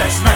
That's not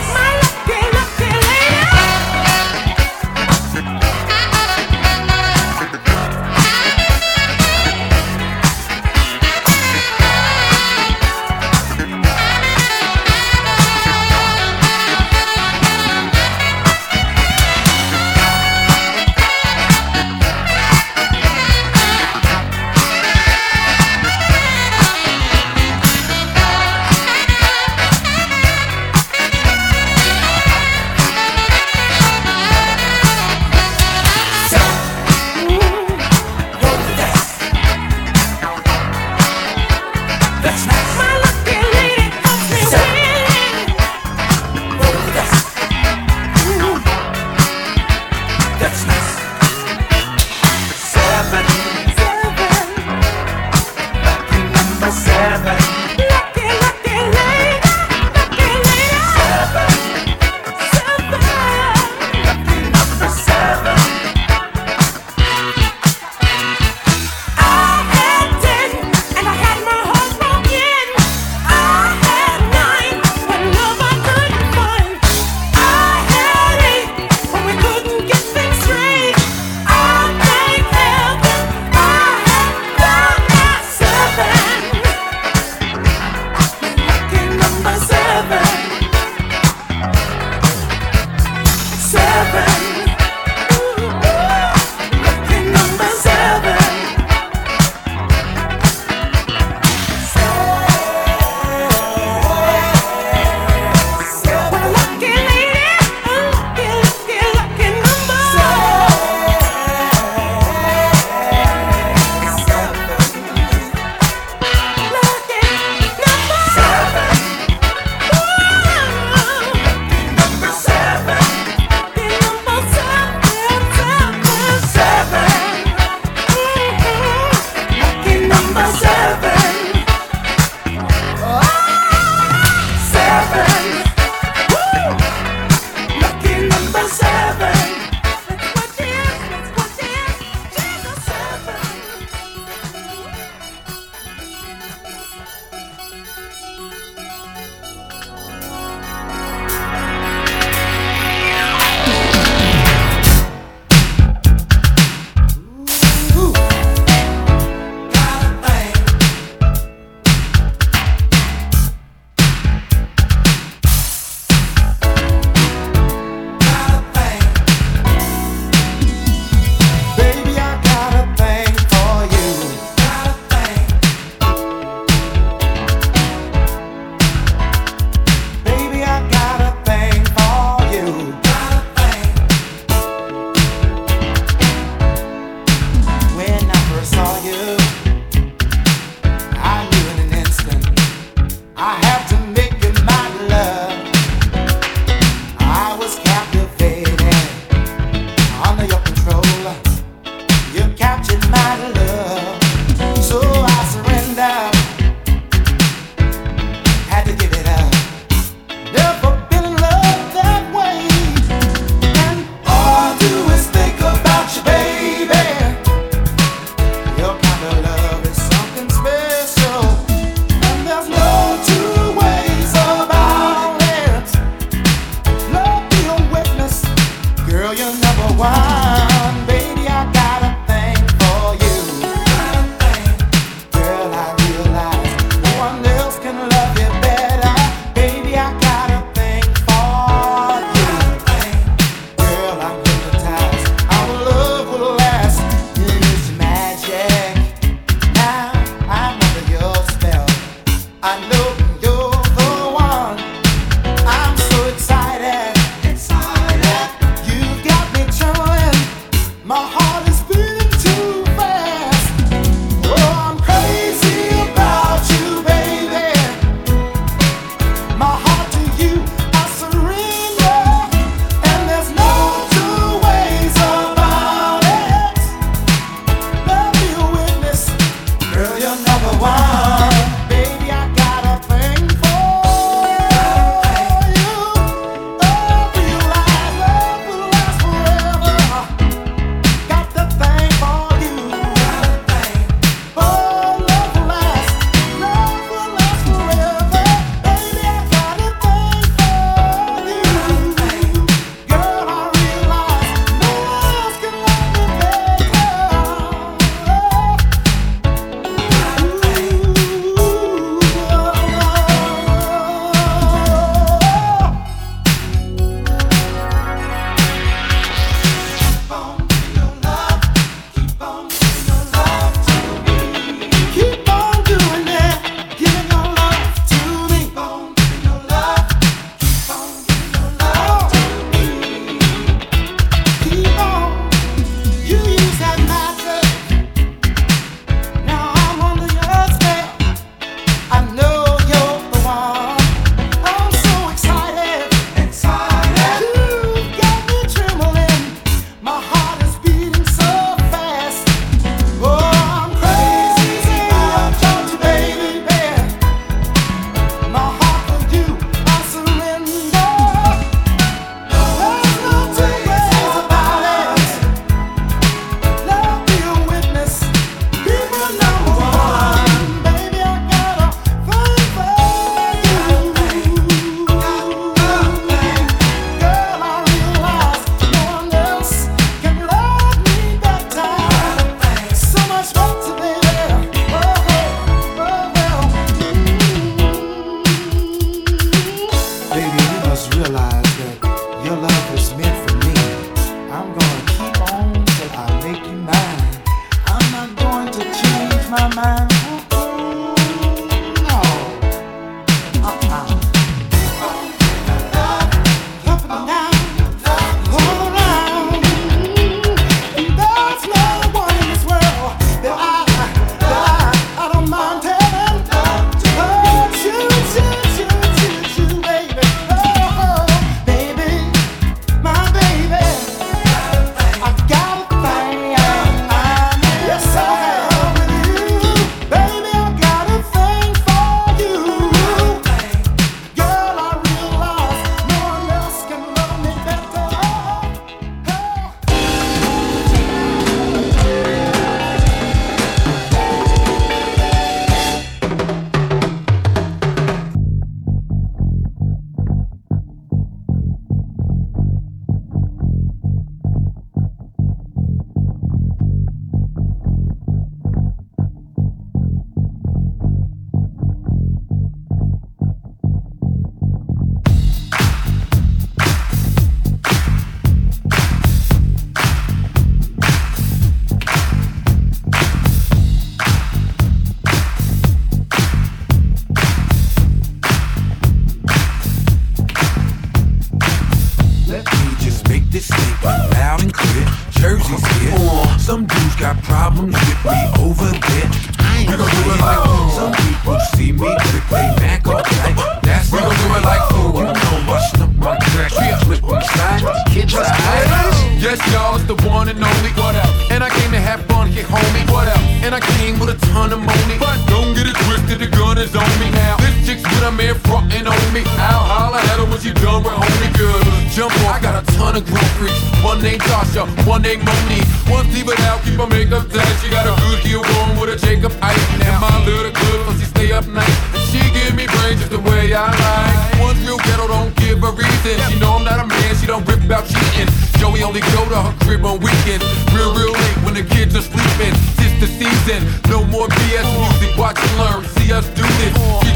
don't rip out cheating. Joey only go to her crib on weekends. Real, real late when the kids are sleeping. Sister the season, no more BS music. Watch and learn, see us do this.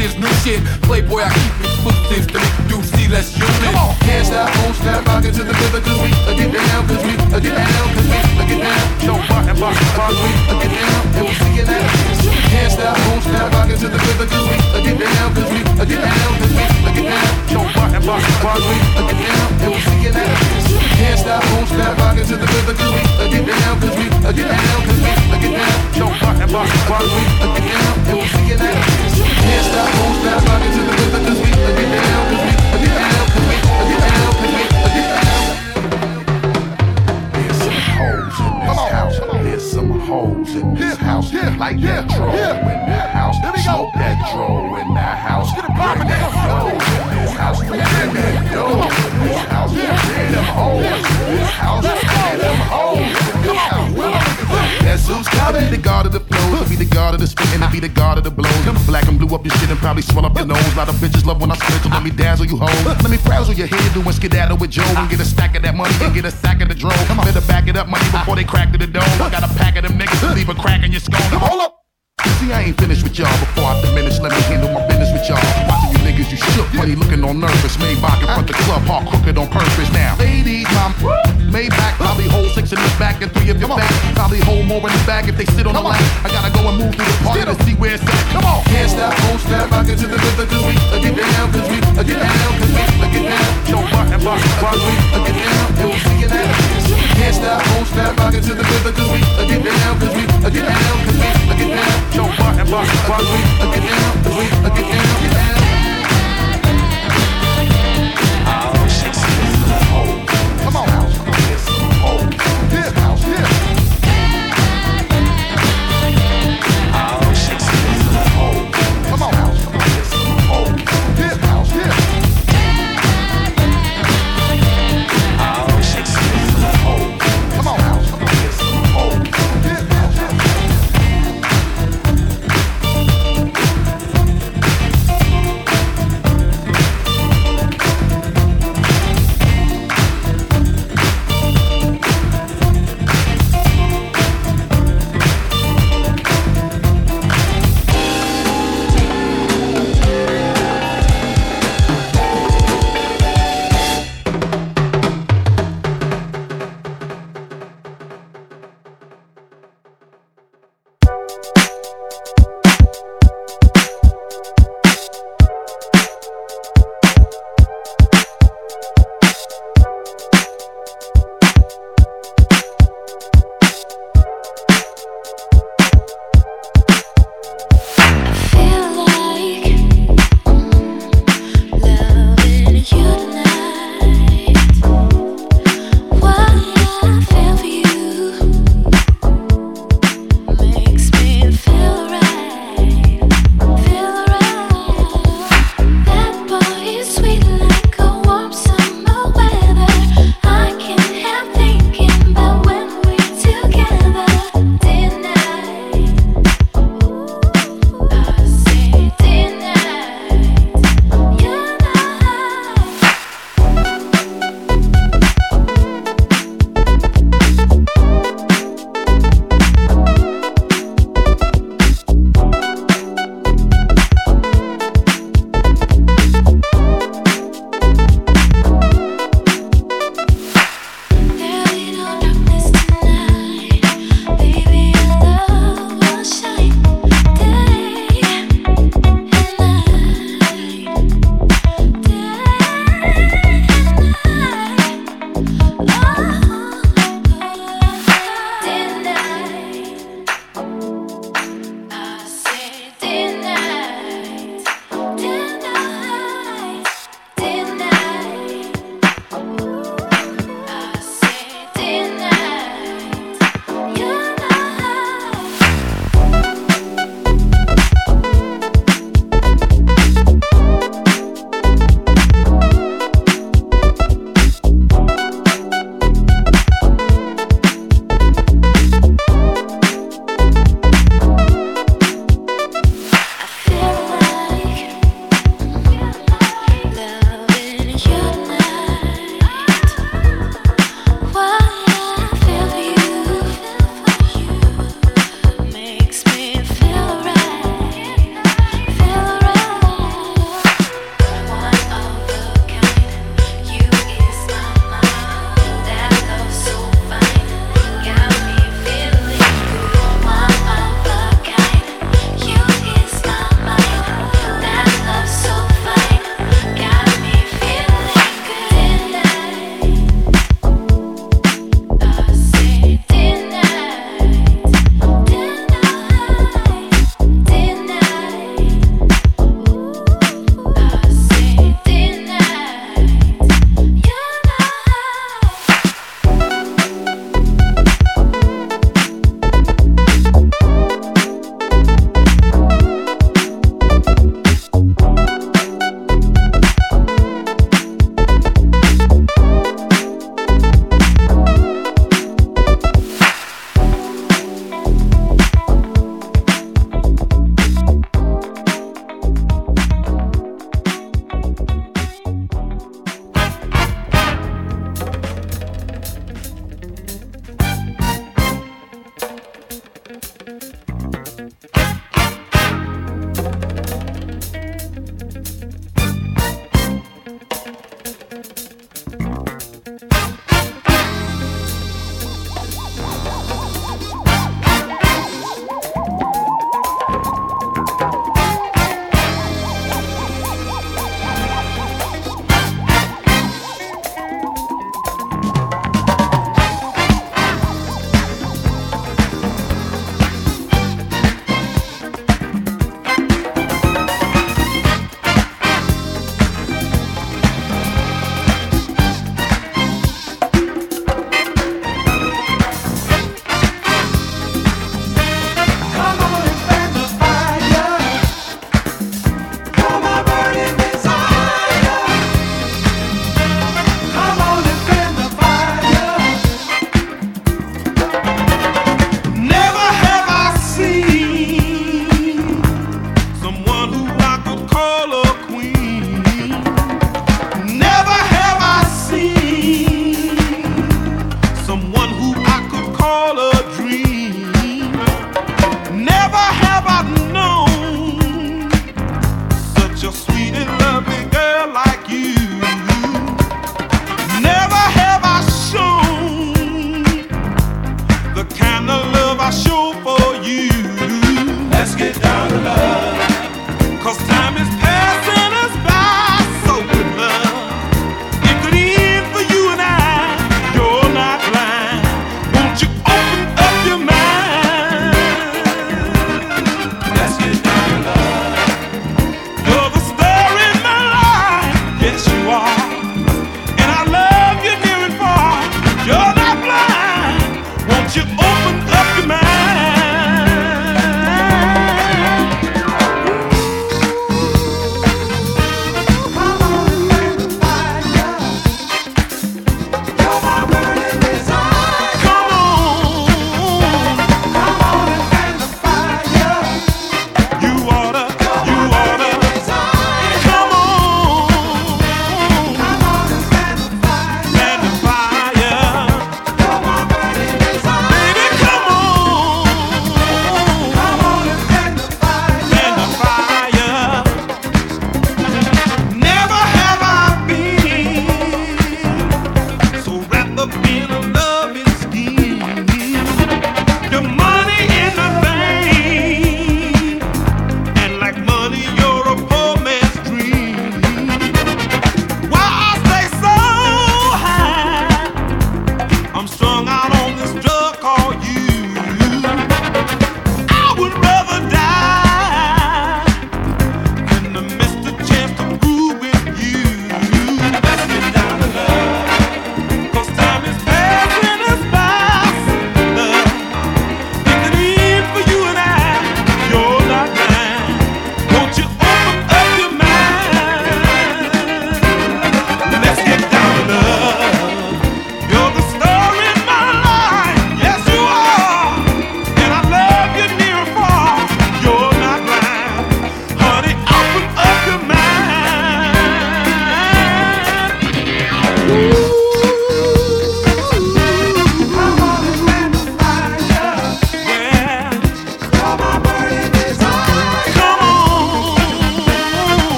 This new shit. Playboy, I keep exclusives to introduce, see less units. Hands out, own snap, pocket to the river, cause we I get down, cause we I get down, cause we I get down. Don't rock and rock, rock, we I get down, and we singing that. Can't stop, won't stop, rockin' to the rhythm, cause we I get down, cause we I get down, cause we I get down. Yo, rock and rock, rock, we I get down, and we see it out. Can't stop, won't stop, rockin' to the rhythm, cause we I get down, cause we I get down, cause we I get down. Yo, rock and rock, rock, we I get down, and we see it out. Can't stop, won't stop, rockin' to the rhythm, cause we I get down, cause we I get down. hoes in this house. Like that troll in that house. Smoke that troll in that house. Bring that flow in this house. Bring that dough in this house. Bring them hoes in this house. get them hoes in this house. That's who's coming. Be the god of the flows, be the god of the spit, and be the god of the blow. Come black and blew up your shit and probably swell up your nose. A lot of bitches love when I spit, so let me dazzle you hoes. Let me frazzle your head, doing skedaddle with Joe, and get a stack of that money and get a stack of the drove. Better back it up, money, before they crack to the door. I got a pack of them niggas, leave a crack in your skull. Hold up. See, I ain't finished with y'all before I diminish. Let me handle my business with y'all. Watching you niggas, you shook. Funny looking all nervous. Maybach in front the club, hawk crooked on purpose. Now, ladies, my Maybach probably hold six in the back and three of your back. Probably hold more in the bag if they sit on Come the lap. I gotta go and move through the party to see where it's at. Come on. Can't stop, won't stop. I get to the rhythm, cause we I get down, cause we I get down, cause we I get down.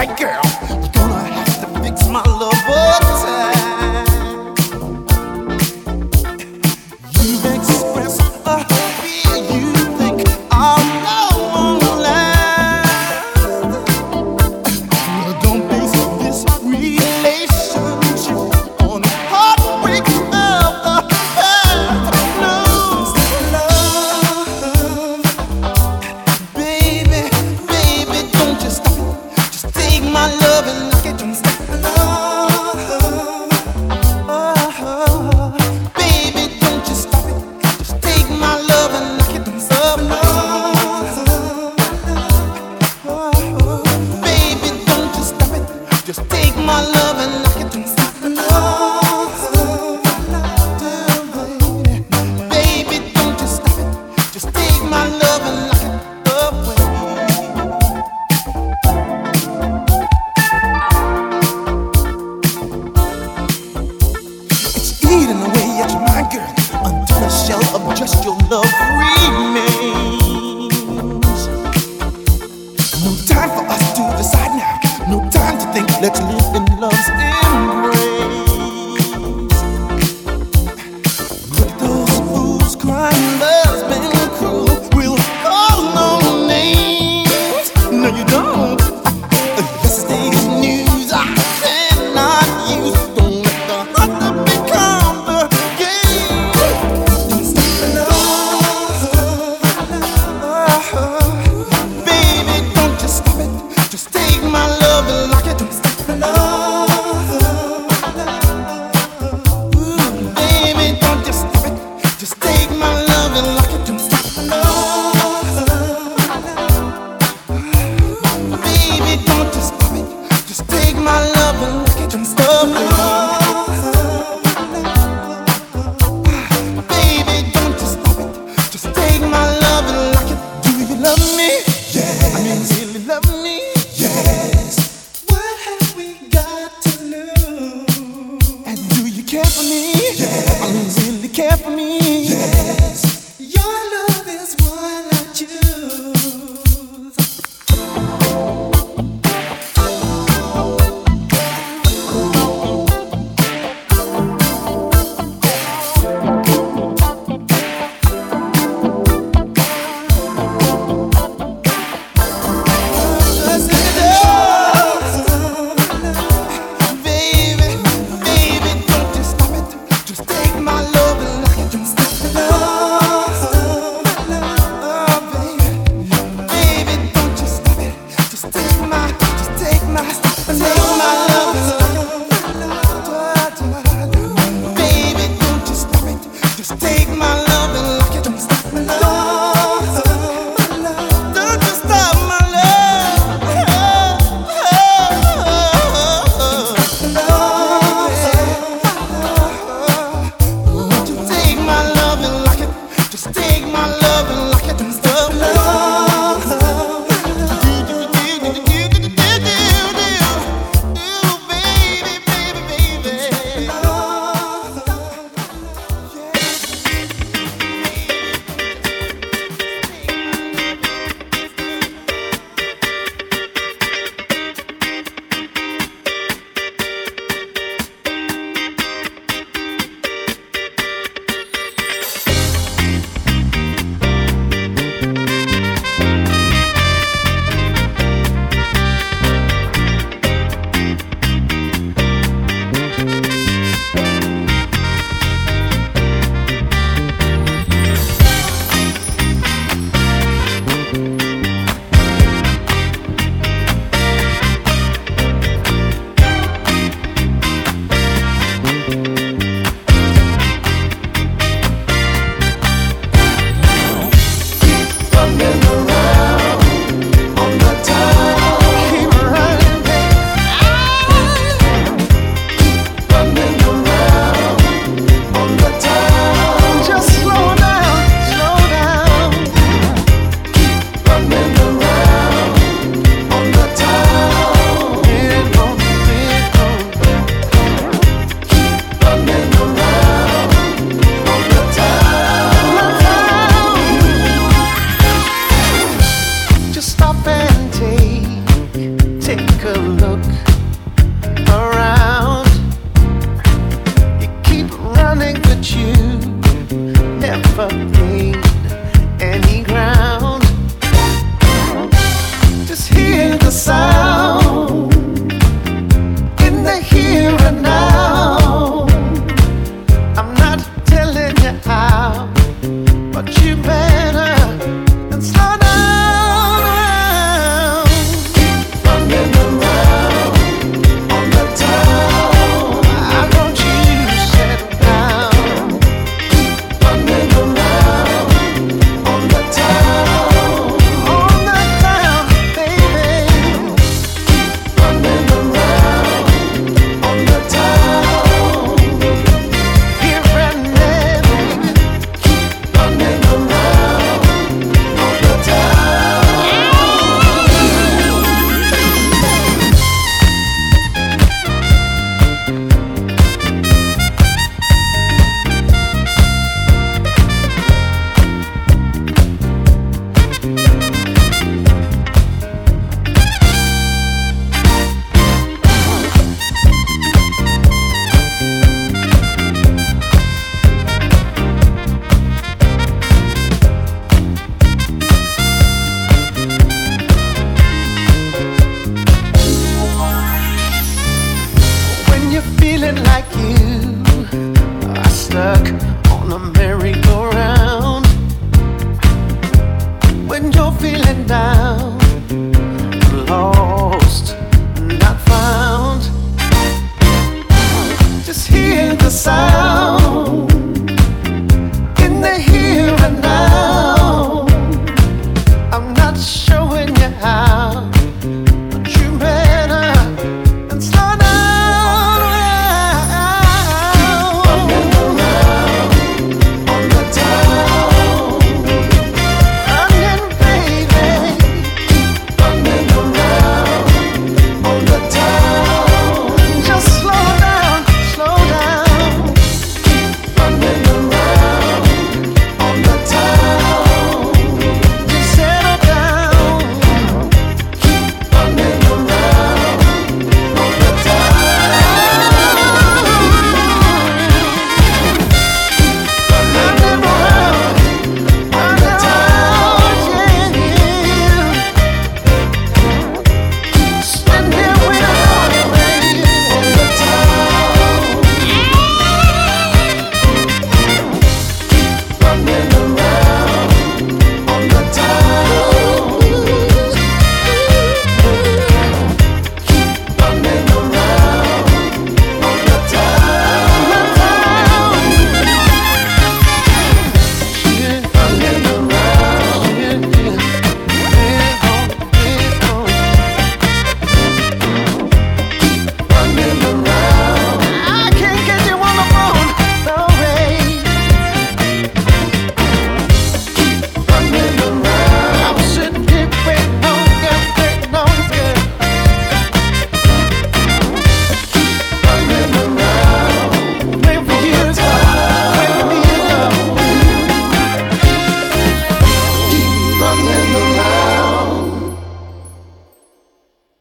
right, girl.